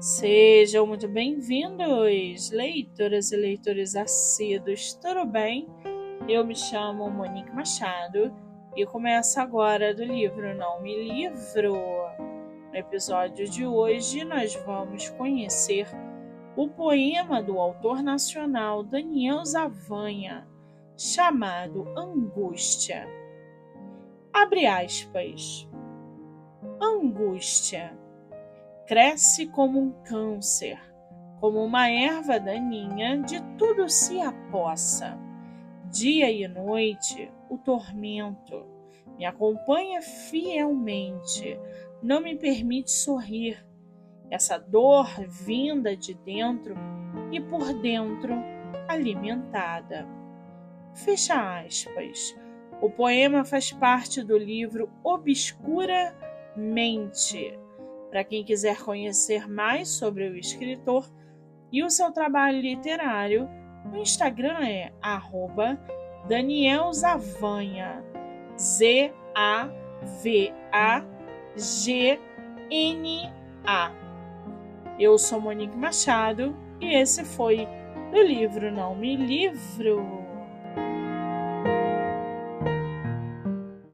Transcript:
Sejam muito bem-vindos, leitoras e leitores assíduos, tudo bem? Eu me chamo Monique Machado e começo agora do livro Não Me Livro. No episódio de hoje, nós vamos conhecer o poema do autor nacional Daniel Zavanha, chamado Angústia. Abre aspas. Angústia cresce como um câncer, como uma erva daninha, de tudo se apossa. Dia e noite, o tormento me acompanha fielmente, não me permite sorrir. Essa dor vinda de dentro e por dentro alimentada. Fecha aspas. O poema faz parte do livro Obscura Mente, para quem quiser conhecer mais sobre o escritor e o seu trabalho literário, o Instagram é Daniel Zavanha, Z-A-V-A-G-N-A. Eu sou Monique Machado e esse foi o livro Não Me Livro.